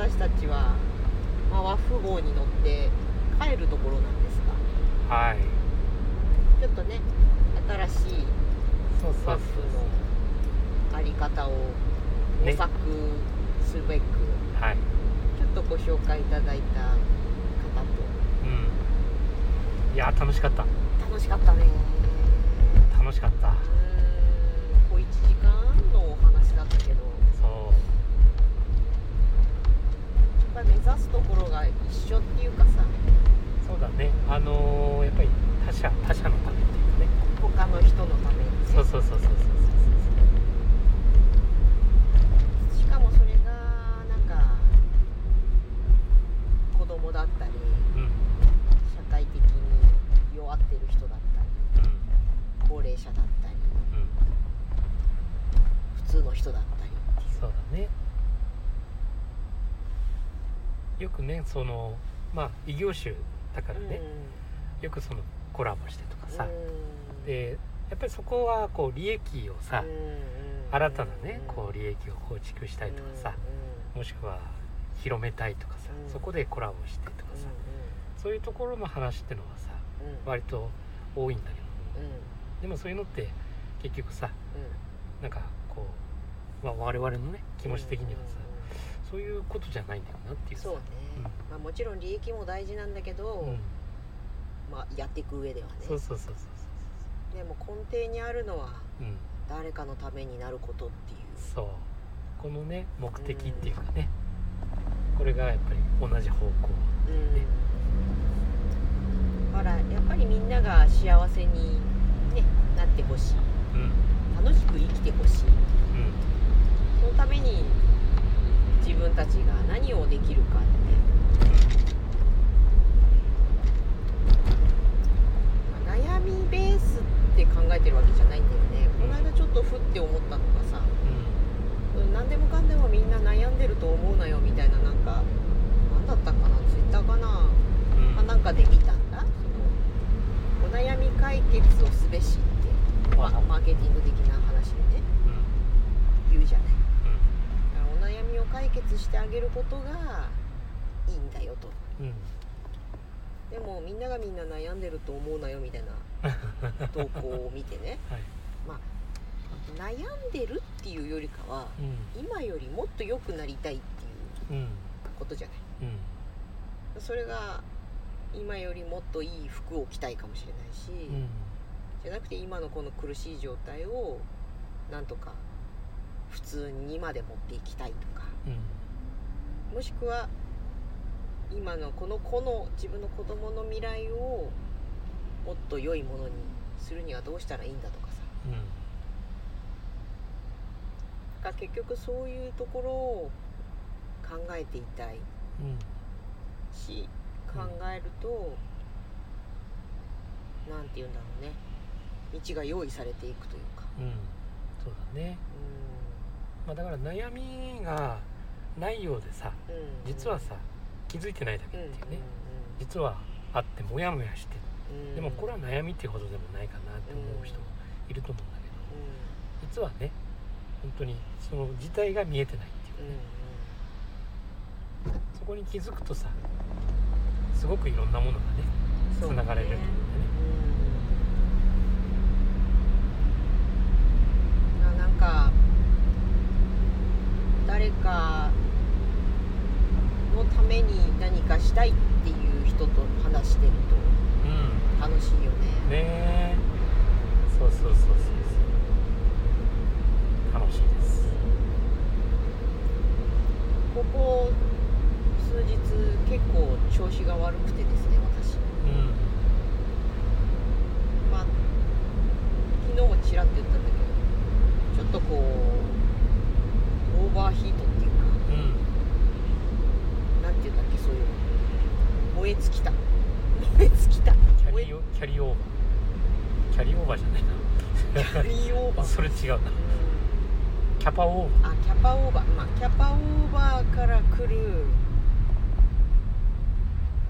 私たちは、まあ、ワッフ号に乗って帰るところなんですが、はい。ちょっとね、新しいそうそうワッフのあり方を模索すべく、はい。ちょっとご紹介いただいた方とうん。いや楽しかった。楽しかったね。楽しかった。うーん、小1時間のお話だったけど。そやっぱり目指すところが一緒っていうかさう。そうだね。あのーやっぱり他者他者のためっていうかね。他の人のためにねそうそうそうそうそうしかもそれがなんか子供だったり。うん。社会的に弱ってる人だったりうん。高齢者だったりうん。普通の人だったりっていうそうだね。よくねそのまあ異業種だからね、よくそのコラボしてとかさ、うん。でやっぱりそこはこう利益をさ、うん新たなねこう利益を構築したいとかさ、もしくは広めたいとかさ、うん。そこでコラボしてとかさ、そういうところの話ってのはさうん。うんうん割と多いんだけどうん。でもそういうのって結局さなんかこう、まあ、我々のね気持ち的にはさ、そういうことじゃないんだよなっていう。さそうね、まあ、もちろん利益も大事なんだけど、うん。まあ、やっていく上ではね。そうそうそうそうでも根底にあるのは誰かのためになることっていう。そう。このね目的っていうかね、これがやっぱり同じ方向うん。ほらやっぱりみんなが幸せに、ね、なってほしい。うん。楽しく生きてほしいうんそのために自分たちが何をできるかって、まあ悩みベースって考えてるわけじゃないんだよね。この間ちょっとふって思ったのがさ何でもかんでもみんな悩んでると思うなよみたいななんか何だったかな？ツイッターかな？うん。あ、なんかで見た？んだそのお悩み解決をすべしって、まあ、マーケティング的な話でね。言うじゃない解決してあげることがいいんだよと。うん。うんでもみんながみんな悩んでると思うなよみたいな 投稿を見てね。はい。悩んでるっていうよりかはうん。今よりもっと良くなりたいっていううん。ことじゃない。うん。それが今よりもっといい服を着たいかもしれないし、うん。じゃなくて今のこの苦しい状態をなんとか普通にまで持っていきたいとかうん。もしくは今のこの子の自分の子供の未来をもっと良いものにするにはどうしたらいいんだとかさ。だから結局そういうところを考えていたい。うんし考えると、なんて言うんだろうね。道が用意されていくというか。うん。そうだね。うまあだから悩みがないようでさん、うん、実はさ気づいてないだけうんっていうね実はあってモヤモヤして。うん。でもこれは悩みっていうほどでもないかなって思う人もいると思うんだけど。実はね本当にその事態が見えてないっていううんうん。そこに気づくとさすごくいろんなものがねつながれると思うんだよねうんななんか誰かのために何かしたいっていう人と話してるうんと楽しいよねねえそうそうそうそうそう楽しいですここ数日結構調子が悪くてですね私うんまあ昨日もちらっと言ったんだけどちょっとこうオーバーヒートっていうかうんなんていうんだっけそういうの燃え尽きた燃え尽きたキャ燃えリーオキャリーオーバーキャリーオーバーじゃないキャリーオーバなーそれ違うなうんキャパオーバあキャパオーバーまあキャパオーバーから来る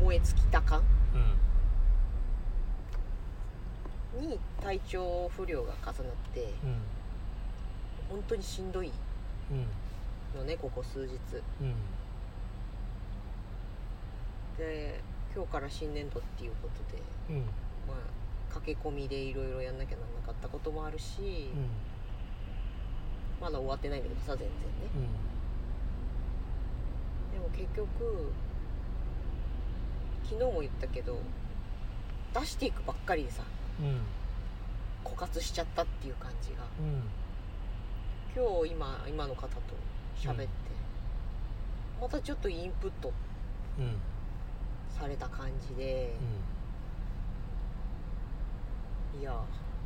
燃え尽きた感ーうん。体調不良が重なってうん。本当にしんどいうん。のねここ数日。うん。で今日から新年度っていうことでうん。まあ駆け込みでいろいろやんなきゃなんなかったこともあるし、うん。まだ終わってないんだけどさ全然ね。うん。でも結局昨日も言ったけど出していくばっかりでさうん。枯渇しちゃったっていう感じが。うん。今日今今の方と喋って、またちょっとインプットうん。された感じで、いや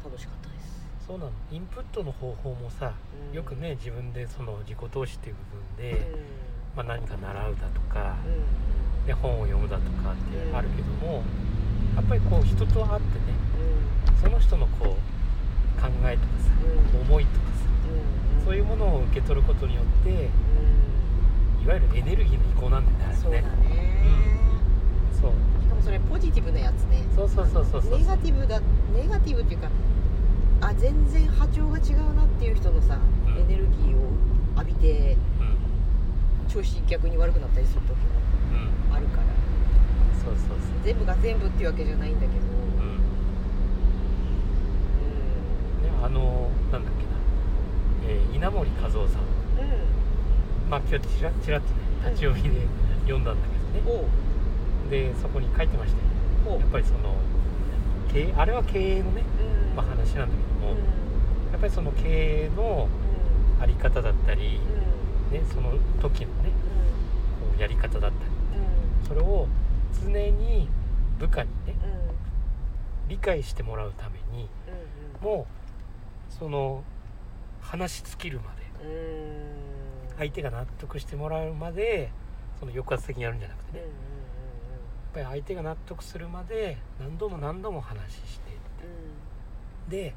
楽しかったです、そうなの。インプットの方法もさうん。よくね自分でその自己投資っていう部分うん。で、まあ、何か習うだとか、うんで本を読むだとかってあるけども、やっぱりこう人と会ってねその人のこう考えとかさ、うん。思いとかさそういうものを受け取ることによってうん。いわゆるエネルギーの移行なんだよねあれそうだね。ね、そう。しかもそれポジティブなやつね。そうそうそうそうそう。ネガティブだネガティブっていうかあ全然波長が違うなっていう人のさ、うん。エネルギーを浴びてうん調子逆に悪くなったりする時もうん。あるから。そうそうそう。全部が全部っていうわけじゃないんだけど。うん。ねあのなんだっけな、えー稲森和夫さん。うん。うんまあ今日ちらちらっとね立ち読みで読んだんだけどね、でそこに書いてましたよほう。やっぱりその経営あれは経営のね、うん。まあ、話なんだけども、うん。やっぱりその経営のうあり方だったり、んうんね、その時のねこうやり方だったり。それを常に部下にねうん。うん理解してもらうためにうんうん。もうその話し尽きるまでうん。相手が納得してもらうまでその抑圧的にやるんじゃなくてね。やっぱり相手が納得するまで何度も何度も話してで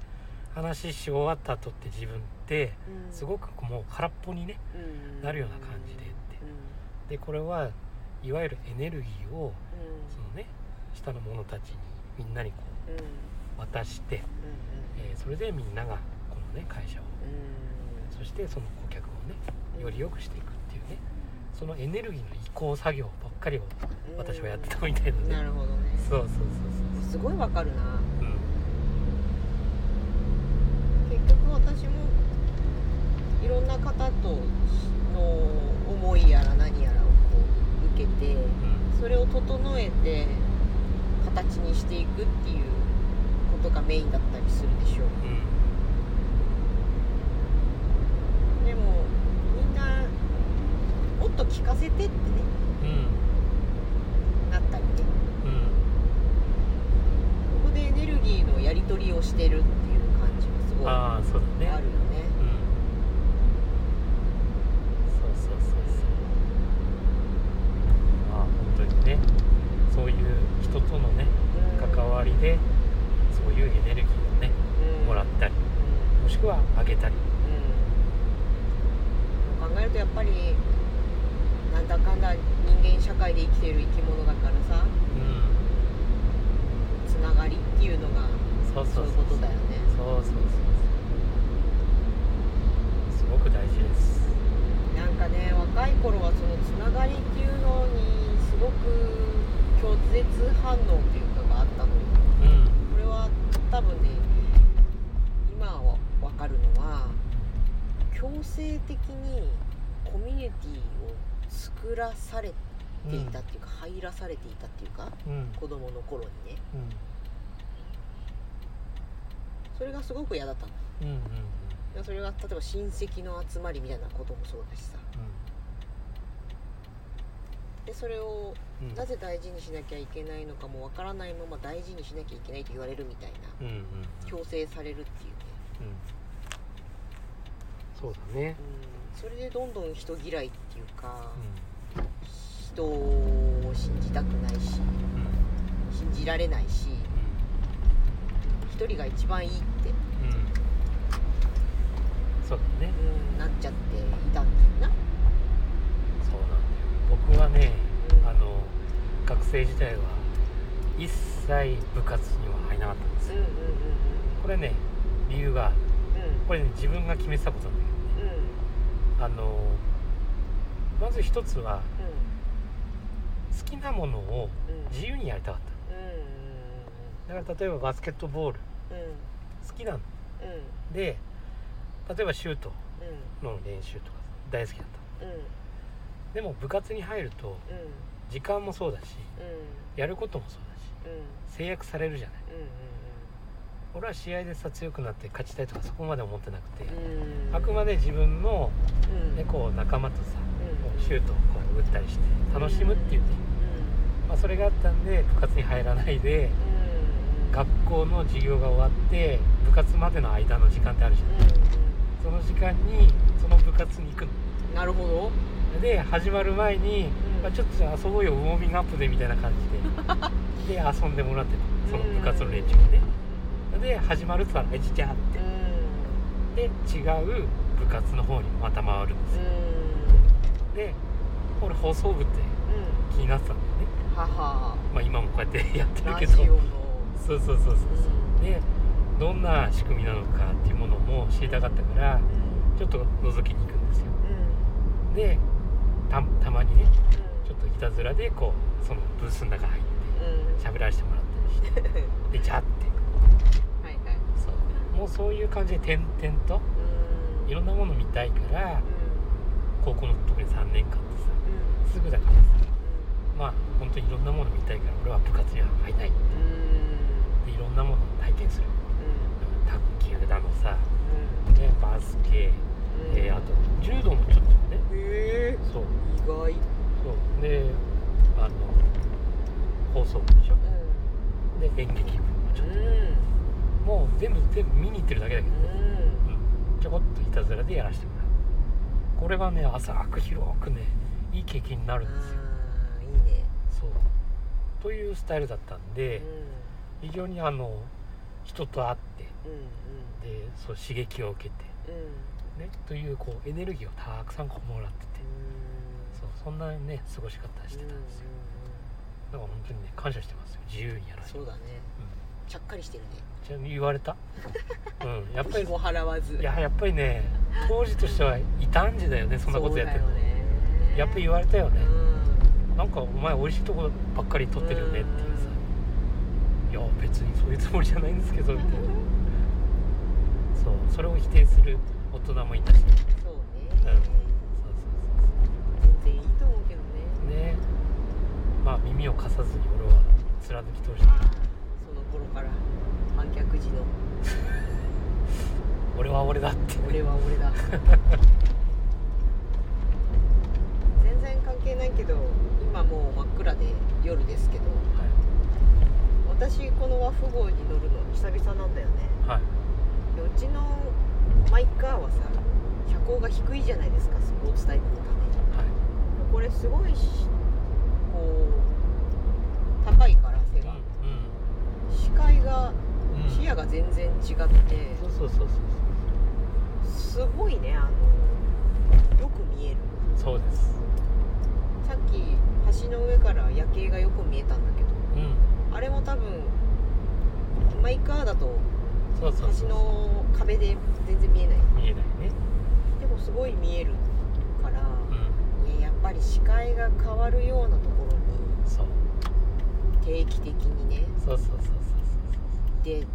話し終わった後って自分ってすごくもう空っぽにねなるような感じでって。でこれはいわゆるエネルギーをそのね下の者たちにみんなにこう渡して、えーそれでみんながこのね会社をそしてその顧客をねより良くしていくっていうねそのエネルギーの移行作業ばっかりを私はやってたみたいなね。なるほどね。そうそうそうすごいわかるな。そううん。結局私もな方との思いやら何やらをこう受けてうん。それを整えて形にしていくっていうことがメインだったりするでしょう。うん。でもみんなもっと聞かせてってね。うん。なったりね。うん。ここでエネルギーのやり取りをしてるっていう感じがすごいあるよねうんそうそうそうそうまあ本当にねそういう人とのねうん関わりでそういうエネルギーをねうんもらったりうんもしくはあげたりうん、考えるとやっぱりなんだかんだ人間社会で生きている生き物だからさうんつながりっていうのがそうそいうそううそうことだよねそうそうそうすごく大事ですなんかね若い頃はそのつながりっていうのにすごく拒絶反応っていうかがあったのようんこれは多分ね今は分かるのは強制的にコミュニティを作らされていたっていうか、入らされていたっていうかうん。子供の頃にね。うん。それがすごく嫌だったの。うんうんそれが例えば親戚の集まりみたいなこともそうだしさ。でそれをうん。なぜ大事にしなきゃいけないのかもわからないまま大事にしなきゃいけないと言われるみたいなうんうんうん。強制されるっていうね、うんそうだね。うん、それでどんどん人嫌いっていうかう人を信じたくないしんうん信じられないし一人が一番いいって、うん。うん。そうだね。うん、なっちゃっていたんだよな、そうなんだよ。僕はねうん。あの学生時代は一切部活には入らなかったんですよ。うんうんうんここれね理由がうんこれね自分が決めてたことなんだけどね。うん。あのまず一つはう好きなものを自由にやりたかっうんただから例えばバスケットボール好きなの。うん。で例えばシュートうん。の練習とか大好きだった。うん。でも部活に入るとうん。時間もそうだしうん。やることもそうだしうん。制約されるじゃない。うん俺は試合でさ強くなって勝ちたいとかそこまで思ってなくてうん。うんあくまで自分の、うん。ね、こう仲間とさうん。シュートをこう打ったりして楽しむっていう。ね、まあ、それがあったんで部活に入らないでうん。学校の授業が終わって部活までの間の時間ってあるじゃん。その時間にその部活に行くの。うんなるほど。で始まる前に、うん。まあ、ちょっと遊ぼうよウォーミングアップでみたいな感じで。で遊んでもらってた。その部活の連中にねで始まるって言ったら「えじゃあ」って。うんで違う部活の方にまた回るんですよ。うん。で俺放送部ってうん。気になってたんだよね。母まあ今もこうやってやってるけど。そうそうそうそうう。ん。でどんな仕組みなのかっていうものも知りたかったからうん。ちょっと覗きに行くんですよ。うん。でたたまにねうん。ちょっといたずらでこうそのブースの中入ってうん。喋らせてもらったりして。でじゃあってもうそういう感じで点々とうん。いろんなもの見たいからうん。高校の特に3年間ってさうん。すぐだからさまあ本当にいろんなもの見たいから俺は部活には入らない。うん。でいろんなものを体験する。卓球だのさ、うん。ね、バスケ、うん。えーあと柔道もちょっとね。へえそう。意外。そう。であの放送部でしょ。で演劇部もちょっと、うんもう全部全部見に行ってるだけだけど、うん。うん、ちょこっといたずらでやらせてもらう。これがね浅く広くねいい経験になるんですよ。いいね。そう。というスタイルだったんうでん。非常にあの人と会ってうんでそう刺激を受けてうん。うんねというこうエネルギーをたくさんこうもらってて。そうそんなね過ごし方してたんですよ。だから本当にね感謝してますよ。自由にやらせて。そうだね。うんちゃっかりしてるね。ちなみに言われた？うん。やっぱり払わず。いややっぱりね当時としては異端児だよねそんなことやってるね。やっぱり言われたよね、うなんかお前美味しいとこばっかり撮ってるよねっていうさ。いや別にそういうつもりじゃないんですけどみたいな そうそれを否定する大人もいたし。そうね。そう全然いいと思うけどね。そうね。まあ耳を貸さずに俺は貫き通してあーその頃から反逆時の。俺は俺だって。俺は俺だ。全然関係ないけど今もう真っ暗で夜ですけど私この和富号に乗るの久々なんだよね。はい、うちのマイカーはさ車高が低いじゃないですかスポーツタイプのために。はい。これすごいしこう高いから界が視野が全然違ってそうそうそうそうすごいねあのよく見える。そうです。さっき橋の上から夜景がよく見えたんだけどうん。あれも多分マイカーだと橋の壁で全然見えない。見えないね。でもすごい見えるからうん。いややっぱり視界が変わるようなところに定期的にね。そうそうそうで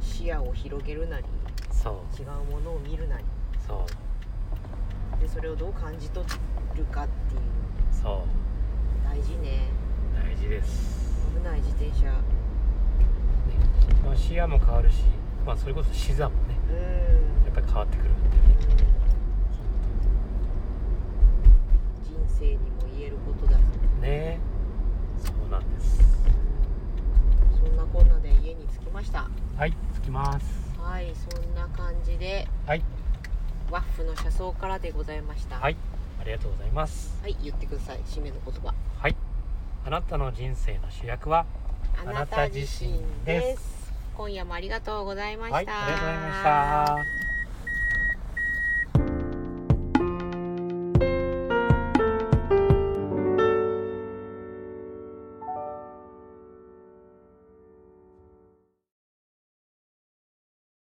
視野を広げるなりそう。違うものを見るなり。そう。でそれをどう感じ取るかっていう。そう。大事ね。大事です。危ない自転車。ね。まあ、視野も変わるし、まあ、それこそ視座もね。うん。やっぱり変わってくるんでね。人生にも言えることだねそうなんですそんなこんなで家に着きました。はい着きます。はいそんな感じではい。ワッフの車窓からでございました。はいありがとうございます。はい言ってください。締めの言葉。はい。あなたの人生の主役はあなた自身です。今夜もありがとうございました、はいありがとうございました